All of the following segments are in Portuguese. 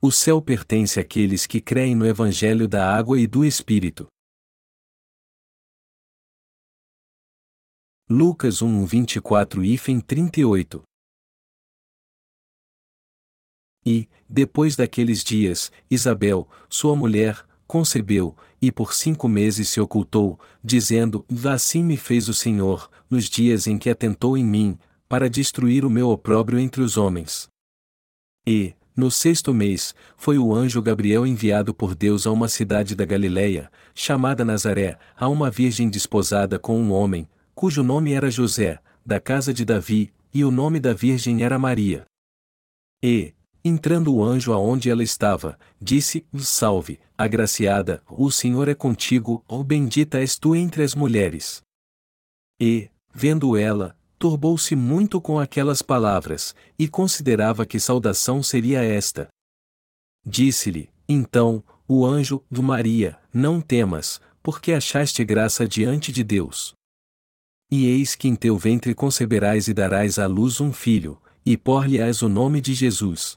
O céu pertence àqueles que creem no Evangelho da água e do Espírito. Lucas 1, 24 e 38 E, depois daqueles dias, Isabel, sua mulher, concebeu, e por cinco meses se ocultou, dizendo: Assim me fez o Senhor, nos dias em que atentou em mim, para destruir o meu opróbrio entre os homens. E, no sexto mês, foi o anjo Gabriel enviado por Deus a uma cidade da Galiléia, chamada Nazaré, a uma virgem desposada com um homem, cujo nome era José, da casa de Davi, e o nome da virgem era Maria. E, entrando o anjo aonde ela estava, disse: Salve, agraciada, o Senhor é contigo, ou bendita és tu entre as mulheres. E, vendo ela, turbou-se muito com aquelas palavras, e considerava que saudação seria esta. Disse-lhe, então, o anjo, do Maria, não temas, porque achaste graça diante de Deus. E eis que em teu ventre conceberás e darás à luz um filho, e por-lhe-ás o nome de Jesus.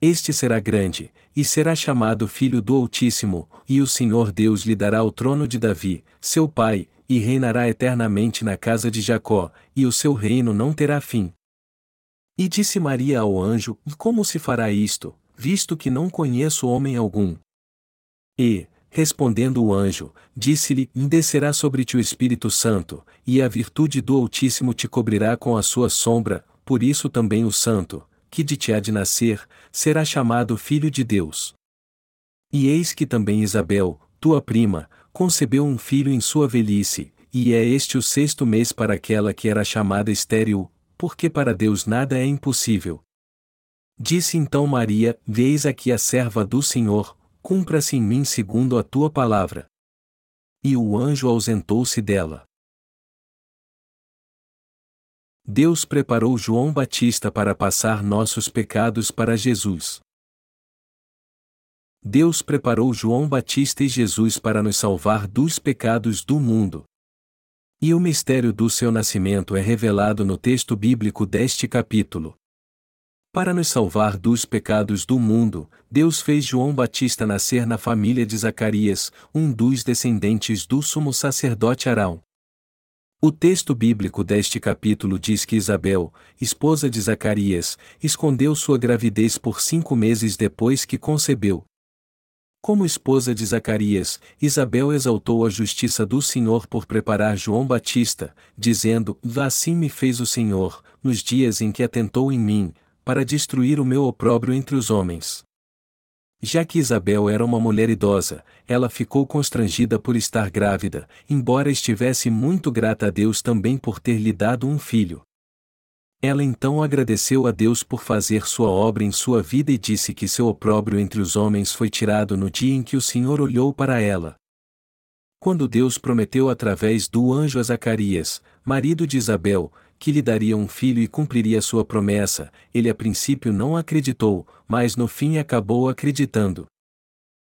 Este será grande, e será chamado Filho do Altíssimo, e o Senhor Deus lhe dará o trono de Davi, seu pai, e reinará eternamente na casa de Jacó, e o seu reino não terá fim. E disse Maria ao anjo: Como se fará isto, visto que não conheço homem algum? E, Respondendo o anjo, disse-lhe: Descerá sobre ti o Espírito Santo, e a virtude do Altíssimo te cobrirá com a sua sombra, por isso também o Santo, que de ti há de nascer, será chamado Filho de Deus. E eis que também Isabel, tua prima, concebeu um filho em sua velhice, e é este o sexto mês para aquela que era chamada estéril, porque para Deus nada é impossível. Disse então Maria: Veis aqui a serva do Senhor, cumpra-se em mim segundo a tua palavra. E o anjo ausentou-se dela. Deus preparou João Batista para passar nossos pecados para Jesus. Deus preparou João Batista e Jesus para nos salvar dos pecados do mundo. E o mistério do seu nascimento é revelado no texto bíblico deste capítulo. Para nos salvar dos pecados do mundo, Deus fez João Batista nascer na família de Zacarias, um dos descendentes do sumo sacerdote Arão. O texto bíblico deste capítulo diz que Isabel, esposa de Zacarias, escondeu sua gravidez por cinco meses depois que concebeu. Como esposa de Zacarias, Isabel exaltou a justiça do Senhor por preparar João Batista, dizendo: Assim me fez o Senhor, nos dias em que atentou em mim, para destruir o meu opróbrio entre os homens. Já que Isabel era uma mulher idosa, ela ficou constrangida por estar grávida, embora estivesse muito grata a Deus também por ter lhe dado um filho. Ela então agradeceu a Deus por fazer sua obra em sua vida e disse que seu opróbrio entre os homens foi tirado no dia em que o Senhor olhou para ela. Quando Deus prometeu através do anjo a Zacarias, marido de Isabel, que lhe daria um filho e cumpriria sua promessa, ele a princípio não acreditou, mas no fim acabou acreditando.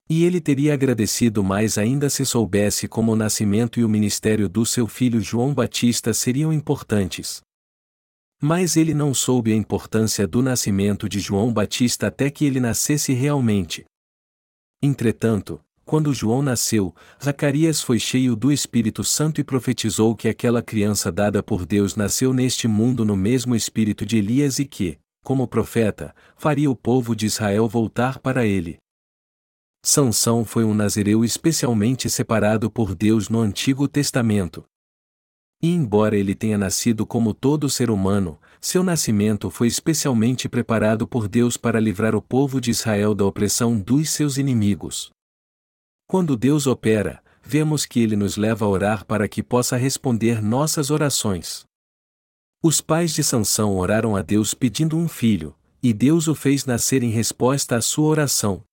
E ele teria agradecido mais ainda se soubesse como o nascimento e o ministério do seu filho João Batista seriam importantes. Mas ele não soube a importância do nascimento de João Batista até que ele nascesse realmente. Entretanto, quando João nasceu, Zacarias foi cheio do Espírito Santo e profetizou que aquela criança dada por Deus nasceu neste mundo no mesmo espírito de Elias e que, como profeta, faria o povo de Israel voltar para ele. Sansão foi um nazireu especialmente separado por Deus no Antigo Testamento. E embora ele tenha nascido como todo ser humano, seu nascimento foi especialmente preparado por Deus para livrar o povo de Israel da opressão dos seus inimigos. Quando Deus opera, vemos que Ele nos leva a orar para que possa responder nossas orações. Os pais de Sansão oraram a Deus pedindo um filho, e Deus o fez nascer em resposta à sua oração.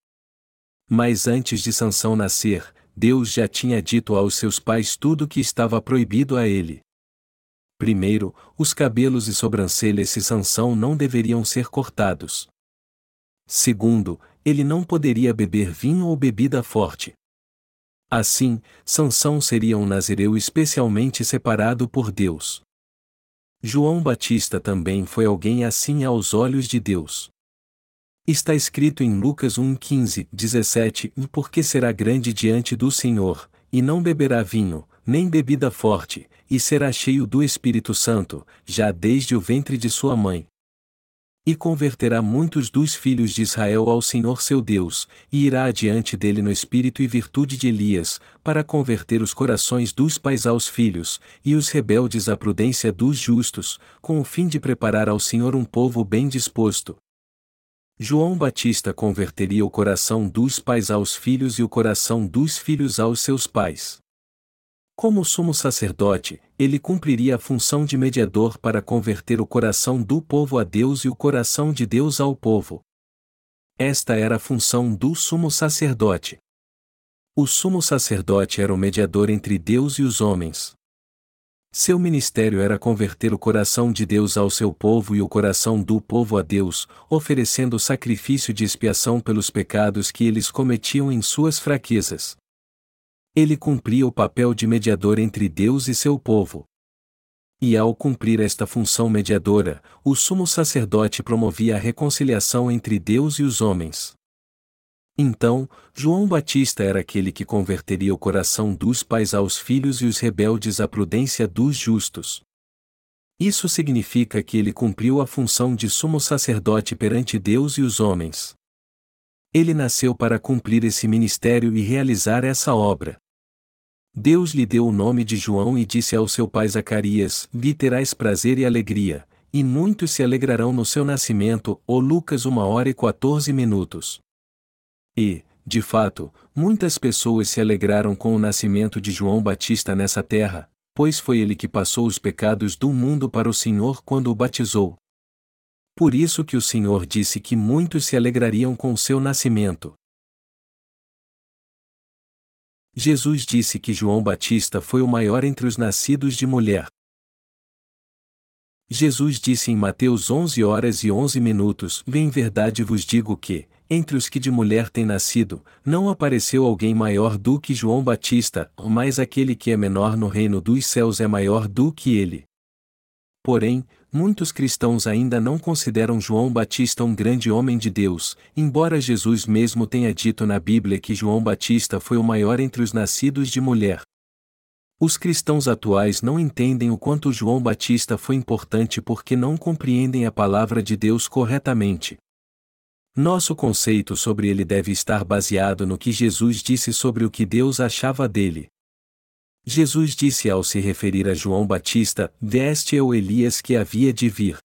Mas antes de Sansão nascer, Deus já tinha dito aos seus pais tudo o que estava proibido a ele. Primeiro, os cabelos e sobrancelhas de Sansão não deveriam ser cortados. Segundo, ele não poderia beber vinho ou bebida forte. Assim, Sansão seria um nazireu especialmente separado por Deus. João Batista também foi alguém assim aos olhos de Deus. Está escrito em Lucas 1, 15, 17: Porque será grande diante do Senhor, e não beberá vinho, nem bebida forte, e será cheio do Espírito Santo, já desde o ventre de sua mãe. E converterá muitos dos filhos de Israel ao Senhor seu Deus, e irá adiante dele no espírito e virtude de Elias, para converter os corações dos pais aos filhos, e os rebeldes à prudência dos justos, com o fim de preparar ao Senhor um povo bem disposto. João Batista converteria o coração dos pais aos filhos e o coração dos filhos aos seus pais. Como sumo sacerdote, ele cumpriria a função de mediador para converter o coração do povo a Deus e o coração de Deus ao povo. Esta era a função do sumo sacerdote. O sumo sacerdote era o mediador entre Deus e os homens. Seu ministério era converter o coração de Deus ao seu povo e o coração do povo a Deus, oferecendo sacrifício de expiação pelos pecados que eles cometiam em suas fraquezas. Ele cumpria o papel de mediador entre Deus e seu povo. E ao cumprir esta função mediadora, o sumo sacerdote promovia a reconciliação entre Deus e os homens. Então, João Batista era aquele que converteria o coração dos pais aos filhos e os rebeldes à prudência dos justos. Isso significa que ele cumpriu a função de sumo sacerdote perante Deus e os homens. Ele nasceu para cumprir esse ministério e realizar essa obra. Deus lhe deu o nome de João e disse ao seu pai Zacarias: Vi terás prazer e alegria, e muitos se alegrarão no seu nascimento. O Lucas 1 hora e 14 minutos. E, de fato, muitas pessoas se alegraram com o nascimento de João Batista nessa terra, pois foi ele que passou os pecados do mundo para o Senhor quando o batizou. Por isso que o Senhor disse que muitos se alegrariam com o seu nascimento. Jesus disse que João Batista foi o maior entre os nascidos de mulher. Jesus disse em Mateus 11 horas e 11 minutos: Em verdade vos digo que, entre os que de mulher têm nascido, não apareceu alguém maior do que João Batista, mas aquele que é menor no reino dos céus é maior do que ele. Porém, muitos cristãos ainda não consideram João Batista um grande homem de Deus, embora Jesus mesmo tenha dito na Bíblia que João Batista foi o maior entre os nascidos de mulher. Os cristãos atuais não entendem o quanto João Batista foi importante porque não compreendem a palavra de Deus corretamente. Nosso conceito sobre ele deve estar baseado no que Jesus disse sobre o que Deus achava dele. Jesus disse ao se referir a João Batista: Veste é o Elias que havia de vir.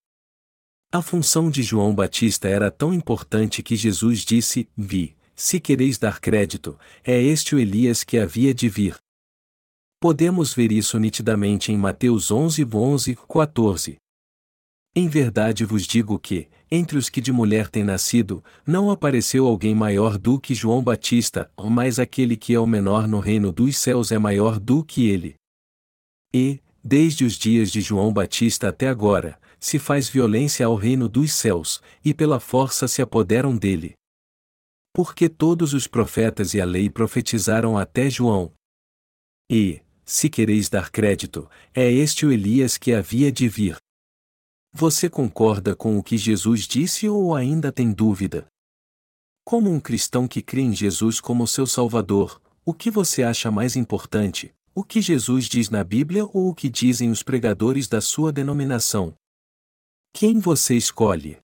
A função de João Batista era tão importante que Jesus disse: Vi, se quereis dar crédito, é este o Elias que havia de vir. Podemos ver isso nitidamente em Mateus 11, 11, 14. Em verdade vos digo que, entre os que de mulher têm nascido, não apareceu alguém maior do que João Batista, mas aquele que é o menor no reino dos céus é maior do que ele. E, desde os dias de João Batista até agora, se faz violência ao reino dos céus, e pela força se apoderam dele. Porque todos os profetas e a lei profetizaram até João. E, se quereis dar crédito, é este o Elias que havia de vir. Você concorda com o que Jesus disse ou ainda tem dúvida? Como um cristão que crê em Jesus como seu Salvador, o que você acha mais importante? O que Jesus diz na Bíblia ou o que dizem os pregadores da sua denominação? Quem você escolhe?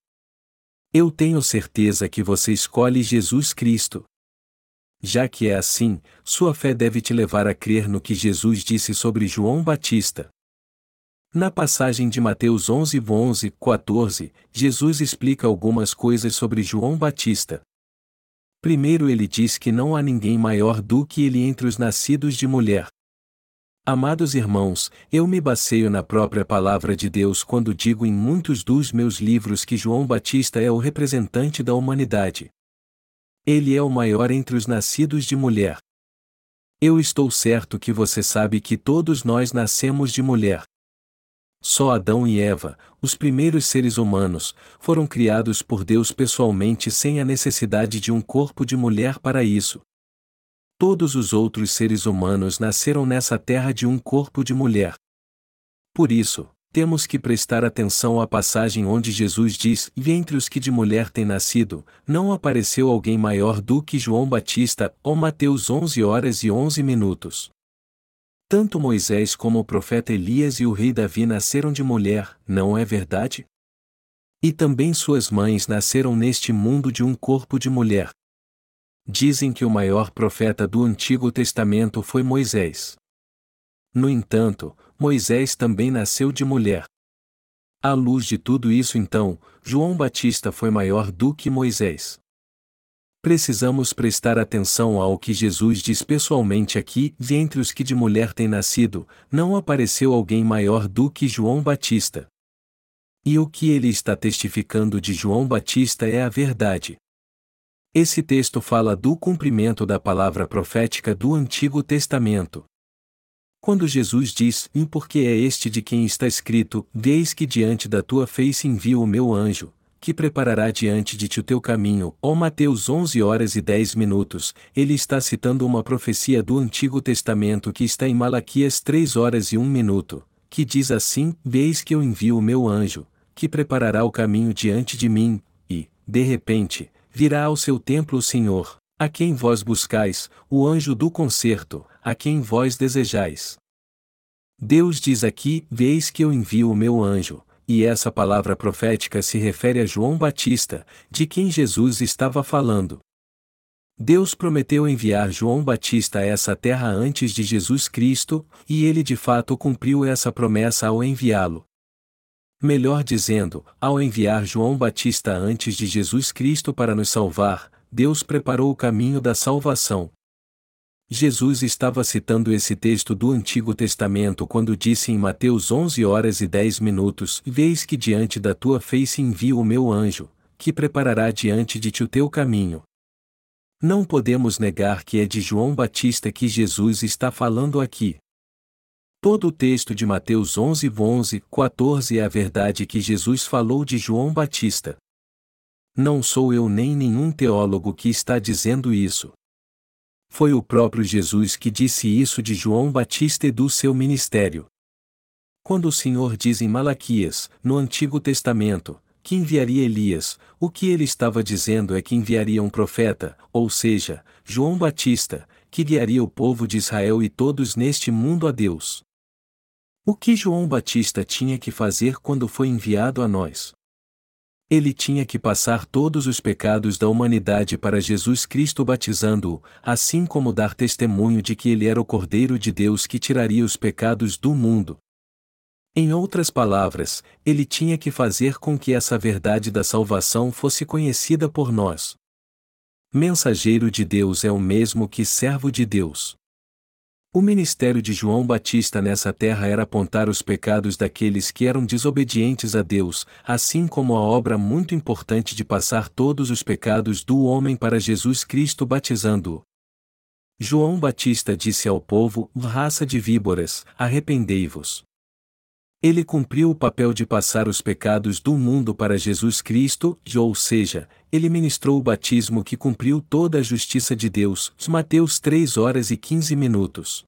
Eu tenho certeza que você escolhe Jesus Cristo. Já que é assim, sua fé deve te levar a crer no que Jesus disse sobre João Batista. Na passagem de Mateus 11, 11, 14, Jesus explica algumas coisas sobre João Batista. Primeiro, ele diz que não há ninguém maior do que ele entre os nascidos de mulher. Amados irmãos, eu me baseio na própria palavra de Deus quando digo em muitos dos meus livros que João Batista é o representante da humanidade. Ele é o maior entre os nascidos de mulher. Eu estou certo que você sabe que todos nós nascemos de mulher. Só Adão e Eva, os primeiros seres humanos, foram criados por Deus pessoalmente sem a necessidade de um corpo de mulher para isso. Todos os outros seres humanos nasceram nessa terra de um corpo de mulher. Por isso, temos que prestar atenção à passagem onde Jesus diz: E entre os que de mulher têm nascido, não apareceu alguém maior do que João Batista, ou Mateus 11 horas e 11 minutos. Tanto Moisés como o profeta Elias e o rei Davi nasceram de mulher, não é verdade? E também suas mães nasceram neste mundo de um corpo de mulher. Dizem que o maior profeta do Antigo Testamento foi Moisés. No entanto, Moisés também nasceu de mulher. À luz de tudo isso, então, João Batista foi maior do que Moisés. Precisamos prestar atenção ao que Jesus diz pessoalmente aqui: de entre os que de mulher têm nascido, não apareceu alguém maior do que João Batista. E o que ele está testificando de João Batista é a verdade. Esse texto fala do cumprimento da palavra profética do Antigo Testamento. Quando Jesus diz: E porque é este de quem está escrito: Veis que diante da tua face envio o meu anjo, que preparará diante de ti o teu caminho. Ó Mateus 11 horas e 10 minutos, ele está citando uma profecia do Antigo Testamento que está em Malaquias 3 horas e 1 minuto, que diz assim: Veis que eu envio o meu anjo, que preparará o caminho diante de mim, e, de repente, virá ao seu templo o Senhor, a quem vós buscais, o anjo do concerto, a quem vós desejais. Deus diz aqui: Veis que eu envio o meu anjo, e essa palavra profética se refere a João Batista, de quem Jesus estava falando. Deus prometeu enviar João Batista a essa terra antes de Jesus Cristo, e ele de fato cumpriu essa promessa ao enviá-lo. Melhor dizendo, ao enviar João Batista antes de Jesus Cristo para nos salvar, Deus preparou o caminho da salvação, Jesus estava citando esse texto do Antigo Testamento quando disse em Mateus 11 horas e 10 minutos: Veis que diante da tua face envio o meu anjo, que preparará diante de ti o teu caminho. Não podemos negar que é de João Batista que Jesus está falando aqui. Todo o texto de Mateus 11, 11, 14 é a verdade que Jesus falou de João Batista. Não sou eu nem nenhum teólogo que está dizendo isso. Foi o próprio Jesus que disse isso de João Batista e do seu ministério. Quando o Senhor diz em Malaquias, no Antigo Testamento, que enviaria Elias, o que ele estava dizendo é que enviaria um profeta, ou seja, João Batista, que guiaria o povo de Israel e todos neste mundo a Deus. O que João Batista tinha que fazer quando foi enviado a nós? Ele tinha que passar todos os pecados da humanidade para Jesus Cristo batizando-o, assim como dar testemunho de que ele era o Cordeiro de Deus que tiraria os pecados do mundo. Em outras palavras, ele tinha que fazer com que essa verdade da salvação fosse conhecida por nós. Mensageiro de Deus é o mesmo que servo de Deus. O ministério de João Batista nessa terra era apontar os pecados daqueles que eram desobedientes a Deus, assim como a obra muito importante de passar todos os pecados do homem para Jesus Cristo batizando-o. João Batista disse ao povo: raça de víboras, arrependei-vos. Ele cumpriu o papel de passar os pecados do mundo para Jesus Cristo, ou seja, ele ministrou o batismo que cumpriu toda a justiça de Deus. Mateus 3 horas e 15 minutos.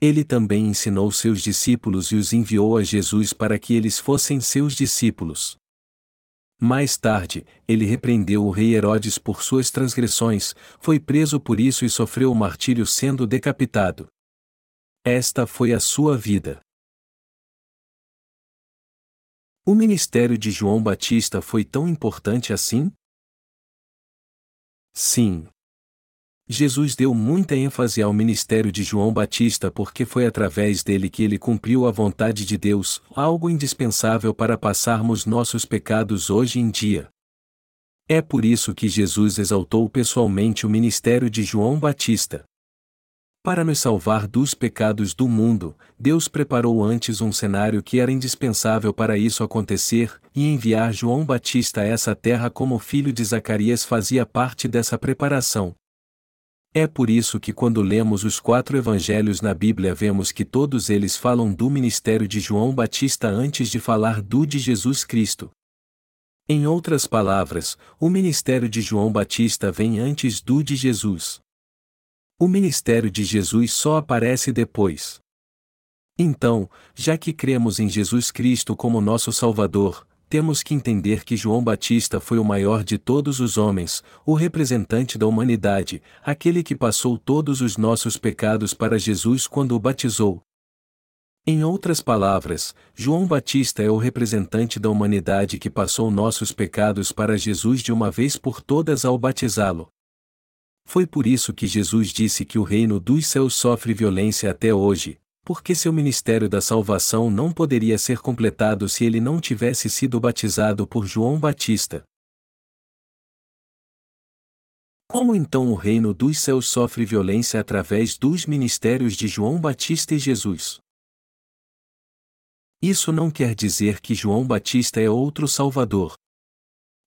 Ele também ensinou seus discípulos e os enviou a Jesus para que eles fossem seus discípulos. Mais tarde, ele repreendeu o rei Herodes por suas transgressões, foi preso por isso e sofreu o martírio sendo decapitado. Esta foi a sua vida. O ministério de João Batista foi tão importante assim? Sim. Jesus deu muita ênfase ao ministério de João Batista porque foi através dele que ele cumpriu a vontade de Deus, algo indispensável para passarmos nossos pecados hoje em dia. É por isso que Jesus exaltou pessoalmente o ministério de João Batista. Para nos salvar dos pecados do mundo, Deus preparou antes um cenário que era indispensável para isso acontecer, e enviar João Batista a essa terra como filho de Zacarias fazia parte dessa preparação. É por isso que quando lemos os quatro evangelhos na Bíblia vemos que todos eles falam do ministério de João Batista antes de falar do de Jesus Cristo. Em outras palavras, o ministério de João Batista vem antes do de Jesus. O ministério de Jesus só aparece depois. Então, já que cremos em Jesus Cristo como nosso Salvador, temos que entender que João Batista foi o maior de todos os homens, o representante da humanidade, aquele que passou todos os nossos pecados para Jesus quando o batizou. Em outras palavras, João Batista é o representante da humanidade que passou nossos pecados para Jesus de uma vez por todas ao batizá-lo. Foi por isso que Jesus disse que o reino dos céus sofre violência até hoje, porque seu ministério da salvação não poderia ser completado se ele não tivesse sido batizado por João Batista. Como então o reino dos céus sofre violência através dos ministérios de João Batista e Jesus? Isso não quer dizer que João Batista é outro Salvador.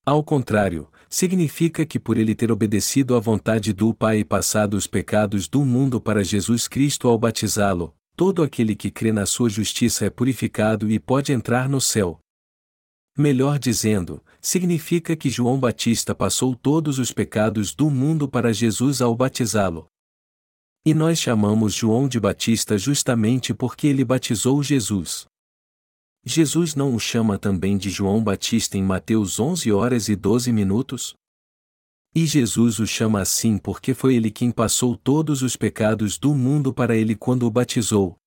Ao contrário, significa que por ele ter obedecido à vontade do Pai e passado os pecados do mundo para Jesus Cristo ao batizá-lo, todo aquele que crê na sua justiça é purificado e pode entrar no céu. Melhor dizendo, significa que João Batista passou todos os pecados do mundo para Jesus ao batizá-lo. E nós chamamos João de Batista justamente porque ele batizou Jesus. Jesus não o chama também de João Batista em Mateus 11 horas e 12 minutos? E Jesus o chama assim porque foi ele quem passou todos os pecados do mundo para ele quando o batizou.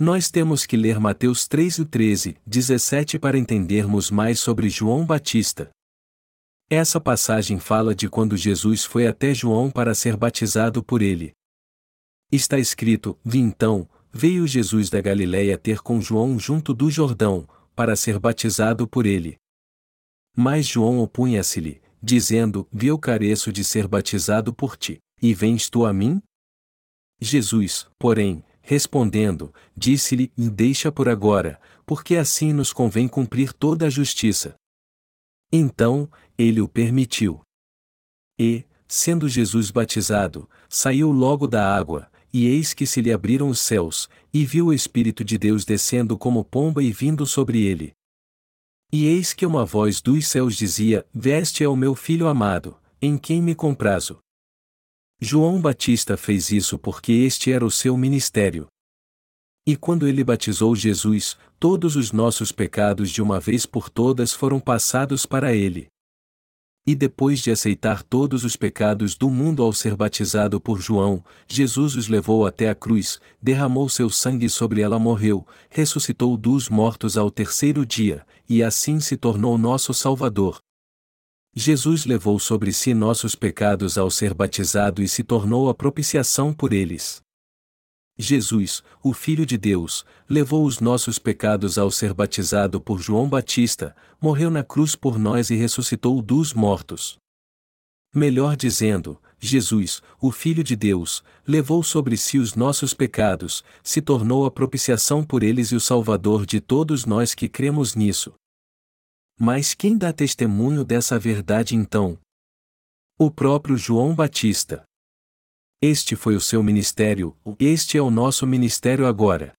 Nós temos que ler Mateus 3 e 13, 17 para entendermos mais sobre João Batista. Essa passagem fala de quando Jesus foi até João para ser batizado por ele. Está escrito: Vi então, veio Jesus da Galiléia ter com João junto do Jordão, para ser batizado por ele. Mas João opunha-se-lhe, dizendo: eu careço de ser batizado por ti, e vens tu a mim? Jesus, porém, respondendo, disse-lhe: Deixa por agora, porque assim nos convém cumprir toda a justiça. Então, ele o permitiu. E, sendo Jesus batizado, saiu logo da água, e eis que se lhe abriram os céus, e viu o Espírito de Deus descendo como pomba e vindo sobre ele. E eis que uma voz dos céus dizia: Veste é o meu filho amado, em quem me comprazo. João Batista fez isso porque este era o seu ministério. E quando ele batizou Jesus, todos os nossos pecados de uma vez por todas foram passados para ele. E depois de aceitar todos os pecados do mundo ao ser batizado por João, Jesus os levou até a cruz, derramou seu sangue sobre ela, morreu, ressuscitou dos mortos ao terceiro dia, e assim se tornou nosso Salvador. Jesus levou sobre si nossos pecados ao ser batizado e se tornou a propiciação por eles. Jesus, o Filho de Deus, levou os nossos pecados ao ser batizado por João Batista, morreu na cruz por nós e ressuscitou dos mortos. Melhor dizendo, Jesus, o Filho de Deus, levou sobre si os nossos pecados, se tornou a propiciação por eles e o Salvador de todos nós que cremos nisso. Mas quem dá testemunho dessa verdade então? O próprio João Batista. Este foi o seu ministério, este é o nosso ministério agora.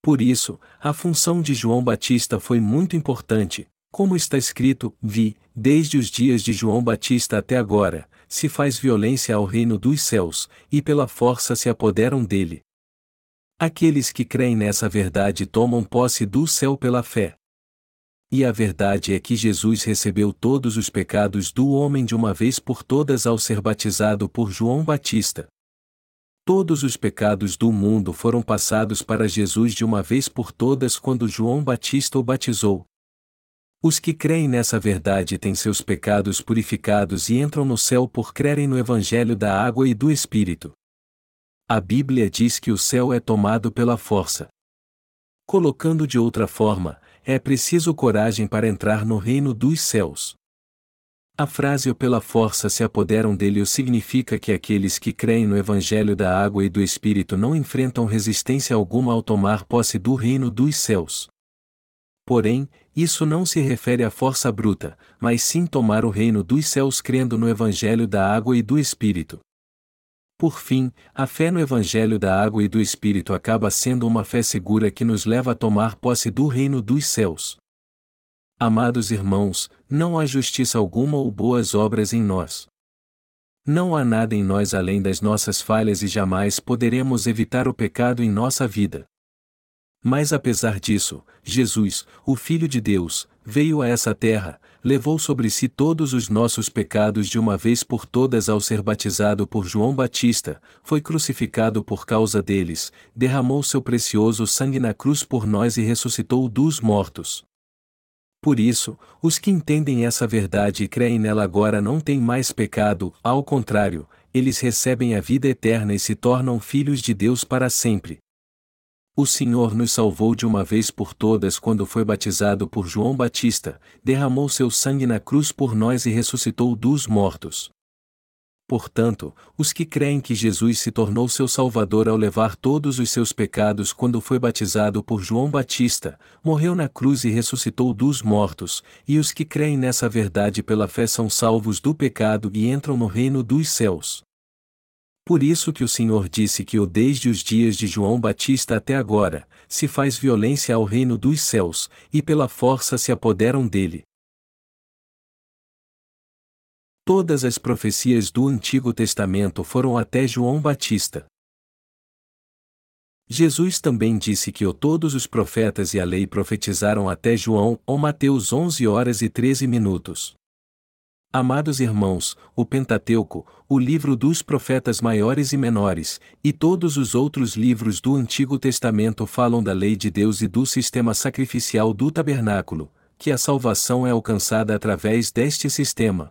Por isso, a função de João Batista foi muito importante, como está escrito: Vi, desde os dias de João Batista até agora, se faz violência ao reino dos céus, e pela força se apoderam dele. Aqueles que creem nessa verdade tomam posse do céu pela fé. E a verdade é que Jesus recebeu todos os pecados do homem de uma vez por todas ao ser batizado por João Batista. Todos os pecados do mundo foram passados para Jesus de uma vez por todas quando João Batista o batizou. Os que creem nessa verdade têm seus pecados purificados e entram no céu por crerem no Evangelho da água e do Espírito. A Bíblia diz que o céu é tomado pela força. Colocando de outra forma, é preciso coragem para entrar no reino dos céus. A frase ou pela força se apoderam dele significa que aqueles que creem no Evangelho da água e do Espírito não enfrentam resistência alguma ao tomar posse do reino dos céus. Porém, isso não se refere à força bruta, mas sim tomar o reino dos céus crendo no Evangelho da água e do Espírito. Por fim, a fé no Evangelho da água e do Espírito acaba sendo uma fé segura que nos leva a tomar posse do reino dos céus. Amados irmãos, não há justiça alguma ou boas obras em nós. Não há nada em nós além das nossas falhas e jamais poderemos evitar o pecado em nossa vida. Mas apesar disso, Jesus, o Filho de Deus, veio a essa terra, levou sobre si todos os nossos pecados de uma vez por todas ao ser batizado por João Batista, foi crucificado por causa deles, derramou seu precioso sangue na cruz por nós e ressuscitou dos mortos. Por isso, os que entendem essa verdade e creem nela agora não têm mais pecado, ao contrário, eles recebem a vida eterna e se tornam filhos de Deus para sempre. O Senhor nos salvou de uma vez por todas quando foi batizado por João Batista, derramou seu sangue na cruz por nós e ressuscitou dos mortos. Portanto, os que creem que Jesus se tornou seu Salvador ao levar todos os seus pecados quando foi batizado por João Batista, morreu na cruz e ressuscitou dos mortos, e os que creem nessa verdade pela fé são salvos do pecado e entram no reino dos céus. Por isso que o Senhor disse que o desde os dias de João Batista até agora, se faz violência ao reino dos céus, e pela força se apoderam dele. Todas as profecias do Antigo Testamento foram até João Batista. Jesus também disse que o todos os profetas e a lei profetizaram até João, ou Mateus 11 horas e 13 minutos. Amados irmãos, o Pentateuco, o livro dos profetas maiores e menores, e todos os outros livros do Antigo Testamento falam da lei de Deus e do sistema sacrificial do tabernáculo, que a salvação é alcançada através deste sistema.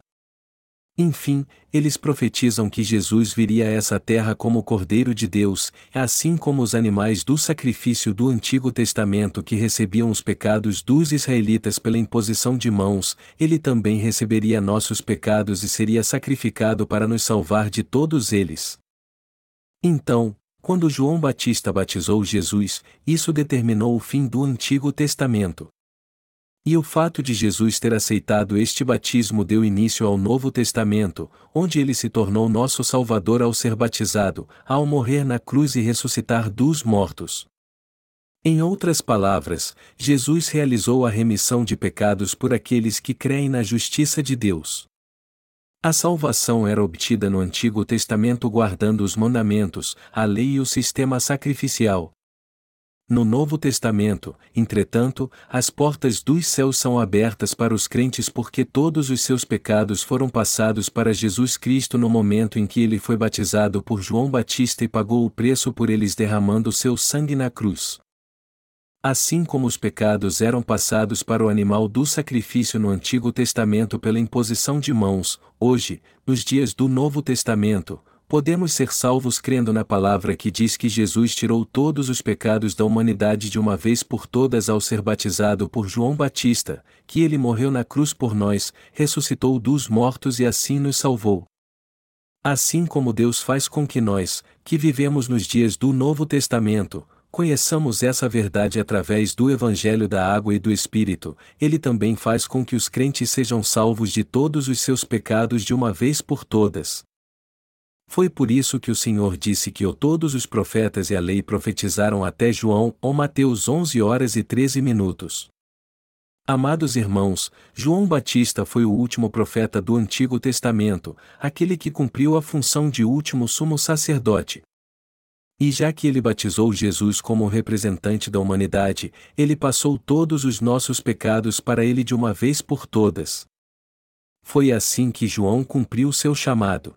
Enfim, eles profetizam que Jesus viria a essa terra como Cordeiro de Deus, assim como os animais do sacrifício do Antigo Testamento que recebiam os pecados dos israelitas pela imposição de mãos, ele também receberia nossos pecados e seria sacrificado para nos salvar de todos eles. Então, quando João Batista batizou Jesus, isso determinou o fim do Antigo Testamento. E o fato de Jesus ter aceitado este batismo deu início ao Novo Testamento, onde ele se tornou nosso Salvador ao ser batizado, ao morrer na cruz e ressuscitar dos mortos. Em outras palavras, Jesus realizou a remissão de pecados por aqueles que creem na justiça de Deus. A salvação era obtida no Antigo Testamento guardando os mandamentos, a lei e o sistema sacrificial, no Novo Testamento, entretanto, as portas dos céus são abertas para os crentes porque todos os seus pecados foram passados para Jesus Cristo no momento em que ele foi batizado por João Batista e pagou o preço por eles derramando seu sangue na cruz. Assim como os pecados eram passados para o animal do sacrifício no Antigo Testamento pela imposição de mãos, hoje, nos dias do Novo Testamento, podemos ser salvos crendo na palavra que diz que Jesus tirou todos os pecados da humanidade de uma vez por todas ao ser batizado por João Batista, que ele morreu na cruz por nós, ressuscitou dos mortos e assim nos salvou. Assim como Deus faz com que nós, que vivemos nos dias do Novo Testamento, conheçamos essa verdade através do Evangelho da Água e do Espírito, Ele também faz com que os crentes sejam salvos de todos os seus pecados de uma vez por todas. Foi por isso que o Senhor disse que o todos os profetas e a lei profetizaram até João, ou Mateus 11 horas e 13 minutos. Amados irmãos, João Batista foi o último profeta do Antigo Testamento, aquele que cumpriu a função de último sumo sacerdote. E já que ele batizou Jesus como representante da humanidade, ele passou todos os nossos pecados para ele de uma vez por todas. Foi assim que João cumpriu seu chamado.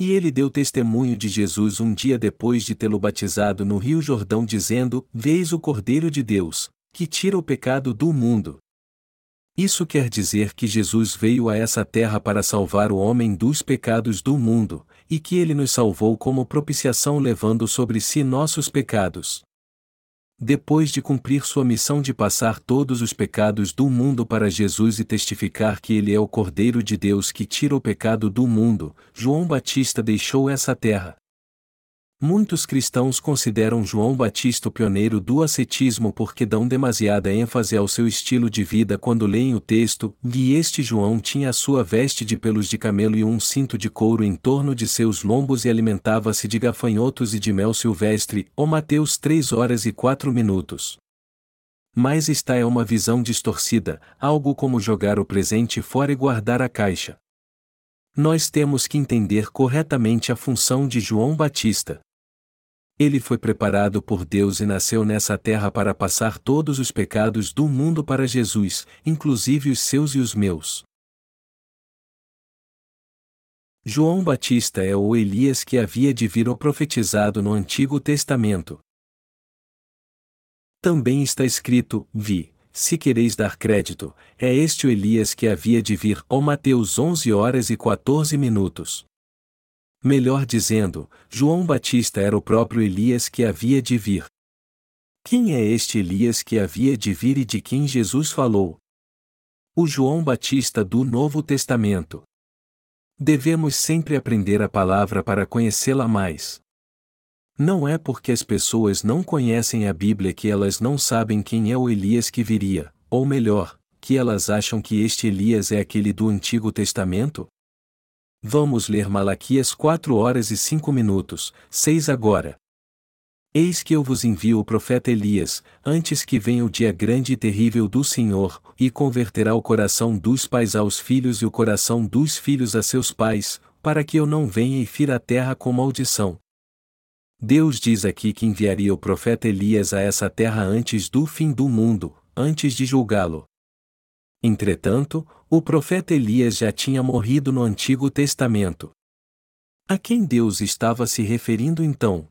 E ele deu testemunho de Jesus um dia depois de tê-lo batizado no Rio Jordão, dizendo: Veis o Cordeiro de Deus, que tira o pecado do mundo. Isso quer dizer que Jesus veio a essa terra para salvar o homem dos pecados do mundo, e que ele nos salvou como propiciação levando sobre si nossos pecados. Depois de cumprir sua missão de passar todos os pecados do mundo para Jesus e testificar que ele é o Cordeiro de Deus que tira o pecado do mundo, João Batista deixou essa terra. Muitos cristãos consideram João Batista o pioneiro do ascetismo porque dão demasiada ênfase ao seu estilo de vida quando leem o texto, e este João tinha a sua veste de pelos de camelo e um cinto de couro em torno de seus lombos e alimentava-se de gafanhotos e de mel silvestre, ou Mateus 3 horas e 4 minutos. Mas esta é uma visão distorcida, algo como jogar o presente fora e guardar a caixa. Nós temos que entender corretamente a função de João Batista. Ele foi preparado por Deus e nasceu nessa terra para passar todos os pecados do mundo para Jesus, inclusive os seus e os meus. João Batista é o Elias que havia de vir o profetizado no Antigo Testamento. Também está escrito: Vi, se quereis dar crédito, é este o Elias que havia de vir, ó Mateus 11 horas e 14 minutos. Melhor dizendo, João Batista era o próprio Elias que havia de vir. Quem é este Elias que havia de vir e de quem Jesus falou? O João Batista do Novo Testamento. Devemos sempre aprender a palavra para conhecê-la mais. Não é porque as pessoas não conhecem a Bíblia que elas não sabem quem é o Elias que viria, ou melhor, que elas acham que este Elias é aquele do Antigo Testamento? Vamos ler Malaquias 4 horas e 5 minutos, 6 agora. Eis que eu vos envio o profeta Elias, antes que venha o dia grande e terrível do Senhor, e converterá o coração dos pais aos filhos e o coração dos filhos a seus pais, para que eu não venha e fira a terra com maldição. Deus diz aqui que enviaria o profeta Elias a essa terra antes do fim do mundo, antes de julgá-lo. Entretanto, o profeta Elias já tinha morrido no Antigo Testamento. A quem Deus estava se referindo então?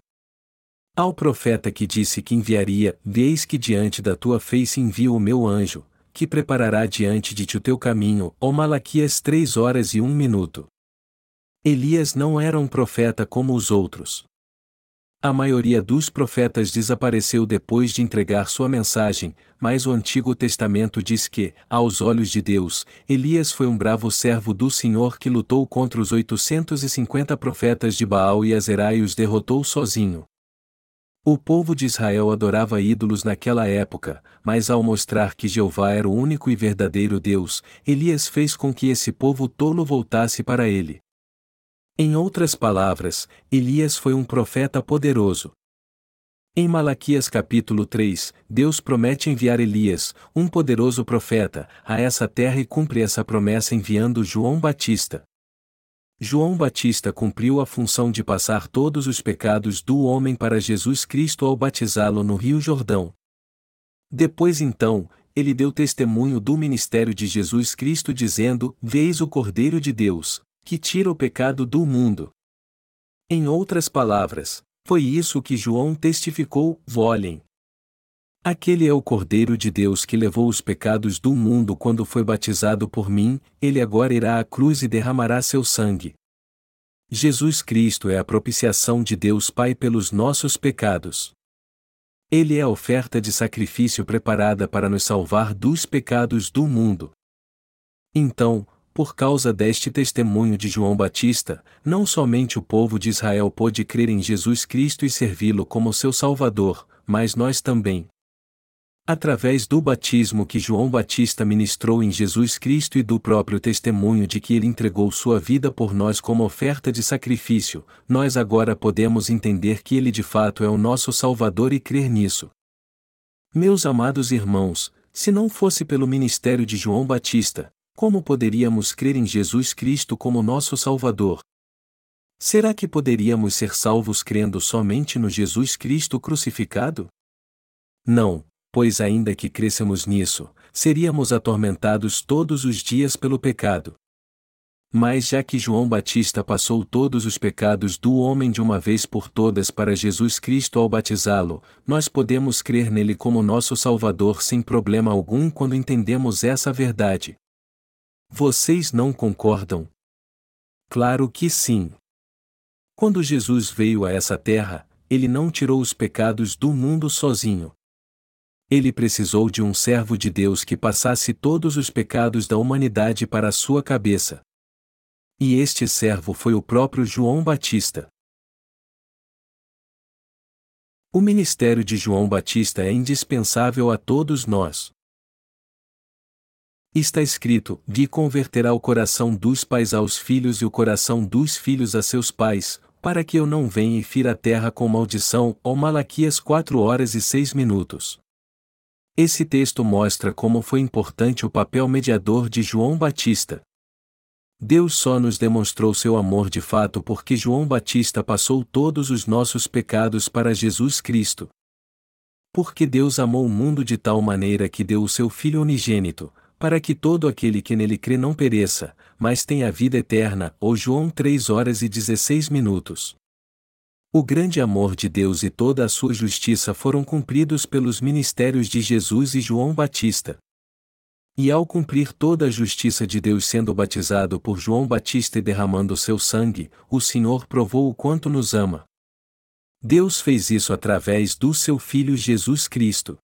Ao profeta que disse que enviaria, Veis que diante da tua face envio o meu anjo, que preparará diante de ti o teu caminho, ó Malaquias 3 horas e 1 minuto. Elias não era um profeta como os outros. A maioria dos profetas desapareceu depois de entregar sua mensagem, mas o Antigo Testamento diz que, aos olhos de Deus, Elias foi um bravo servo do Senhor que lutou contra os 850 profetas de Baal e Azerá e os derrotou sozinho. O povo de Israel adorava ídolos naquela época, mas ao mostrar que Jeová era o único e verdadeiro Deus, Elias fez com que esse povo tolo voltasse para ele. Em outras palavras, Elias foi um profeta poderoso. Em Malaquias capítulo 3, Deus promete enviar Elias, um poderoso profeta, a essa terra e cumpre essa promessa enviando João Batista. João Batista cumpriu a função de passar todos os pecados do homem para Jesus Cristo ao batizá-lo no Rio Jordão. Depois então, ele deu testemunho do ministério de Jesus Cristo dizendo: Veis o Cordeiro de Deus, que tira o pecado do mundo. Em outras palavras, foi isso que João testificou: volem. Aquele é o Cordeiro de Deus que levou os pecados do mundo quando foi batizado por mim, ele agora irá à cruz e derramará seu sangue. Jesus Cristo é a propiciação de Deus Pai pelos nossos pecados. Ele é a oferta de sacrifício preparada para nos salvar dos pecados do mundo. Então, por causa deste testemunho de João Batista, não somente o povo de Israel pôde crer em Jesus Cristo e servi-lo como seu Salvador, mas nós também. Através do batismo que João Batista ministrou em Jesus Cristo e do próprio testemunho de que ele entregou sua vida por nós como oferta de sacrifício, nós agora podemos entender que ele de fato é o nosso Salvador e crer nisso. Meus amados irmãos, se não fosse pelo ministério de João Batista, como poderíamos crer em Jesus Cristo como nosso Salvador? Será que poderíamos ser salvos crendo somente no Jesus Cristo crucificado? Não, pois ainda que crescemos nisso, seríamos atormentados todos os dias pelo pecado. Mas já que João Batista passou todos os pecados do homem de uma vez por todas para Jesus Cristo ao batizá-lo, nós podemos crer nele como nosso Salvador sem problema algum quando entendemos essa verdade. Vocês não concordam? Claro que sim. Quando Jesus veio a essa terra, ele não tirou os pecados do mundo sozinho. Ele precisou de um servo de Deus que passasse todos os pecados da humanidade para a sua cabeça. E este servo foi o próprio João Batista. O ministério de João Batista é indispensável a todos nós. Está escrito: Vi converterá o coração dos pais aos filhos e o coração dos filhos a seus pais, para que eu não venha e fira a terra com maldição. Ó Malaquias 4 horas e 6 minutos. Esse texto mostra como foi importante o papel mediador de João Batista. Deus só nos demonstrou seu amor de fato porque João Batista passou todos os nossos pecados para Jesus Cristo. Porque Deus amou o mundo de tal maneira que deu o seu Filho unigênito, para que todo aquele que nele crê não pereça, mas tenha a vida eterna. Ou João 3 horas e 16 minutos. O grande amor de Deus e toda a sua justiça foram cumpridos pelos ministérios de Jesus e João Batista. E ao cumprir toda a justiça de Deus sendo batizado por João Batista e derramando seu sangue, o Senhor provou o quanto nos ama. Deus fez isso através do seu Filho Jesus Cristo.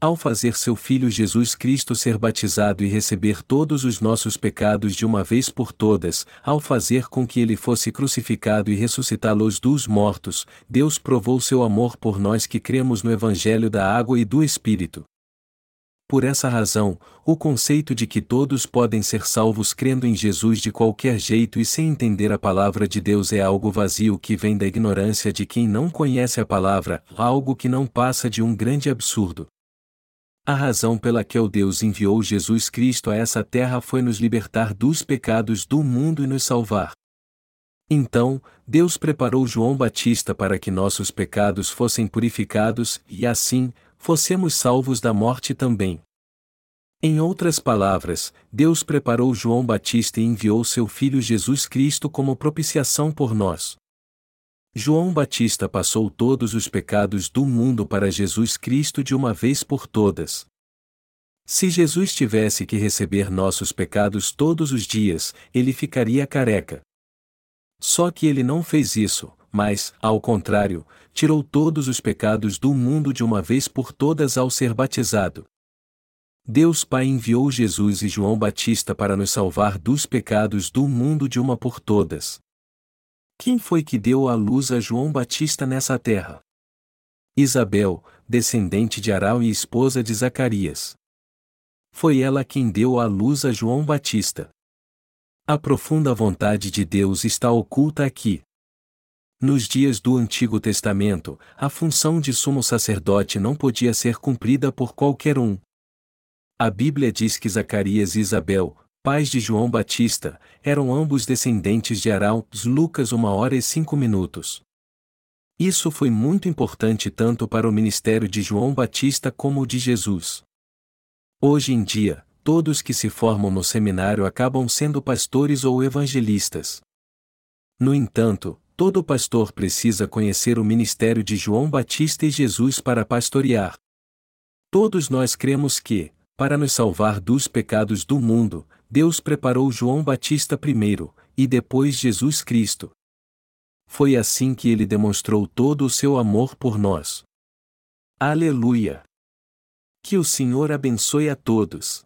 Ao fazer seu Filho Jesus Cristo ser batizado e receber todos os nossos pecados de uma vez por todas, ao fazer com que ele fosse crucificado e ressuscitá-los dos mortos, Deus provou seu amor por nós que cremos no Evangelho da Água e do Espírito. Por essa razão, o conceito de que todos podem ser salvos crendo em Jesus de qualquer jeito e sem entender a palavra de Deus é algo vazio que vem da ignorância de quem não conhece a palavra, algo que não passa de um grande absurdo. A razão pela que o Deus enviou Jesus Cristo a essa terra foi nos libertar dos pecados do mundo e nos salvar. Então, Deus preparou João Batista para que nossos pecados fossem purificados e, assim, fossemos salvos da morte também. Em outras palavras, Deus preparou João Batista e enviou seu filho Jesus Cristo como propiciação por nós. João Batista passou todos os pecados do mundo para Jesus Cristo de uma vez por todas. Se Jesus tivesse que receber nossos pecados todos os dias, ele ficaria careca. Só que ele não fez isso, mas, ao contrário, tirou todos os pecados do mundo de uma vez por todas ao ser batizado. Deus Pai enviou Jesus e João Batista para nos salvar dos pecados do mundo de uma por todas. Quem foi que deu à luz a João Batista nessa terra? Isabel, descendente de Arão e esposa de Zacarias. Foi ela quem deu à luz a João Batista. A profunda vontade de Deus está oculta aqui. Nos dias do Antigo Testamento, a função de sumo sacerdote não podia ser cumprida por qualquer um. A Bíblia diz que Zacarias e Isabel, pais de João Batista, eram ambos descendentes de Arão, Lucas 1 hora e 5 minutos. Isso foi muito importante tanto para o ministério de João Batista como o de Jesus. Hoje em dia, todos que se formam no seminário acabam sendo pastores ou evangelistas. No entanto, todo pastor precisa conhecer o ministério de João Batista e Jesus para pastorear. Todos nós cremos que, para nos salvar dos pecados do mundo, Deus preparou João Batista primeiro, e depois Jesus Cristo. Foi assim que ele demonstrou todo o seu amor por nós. Aleluia! Que o Senhor abençoe a todos.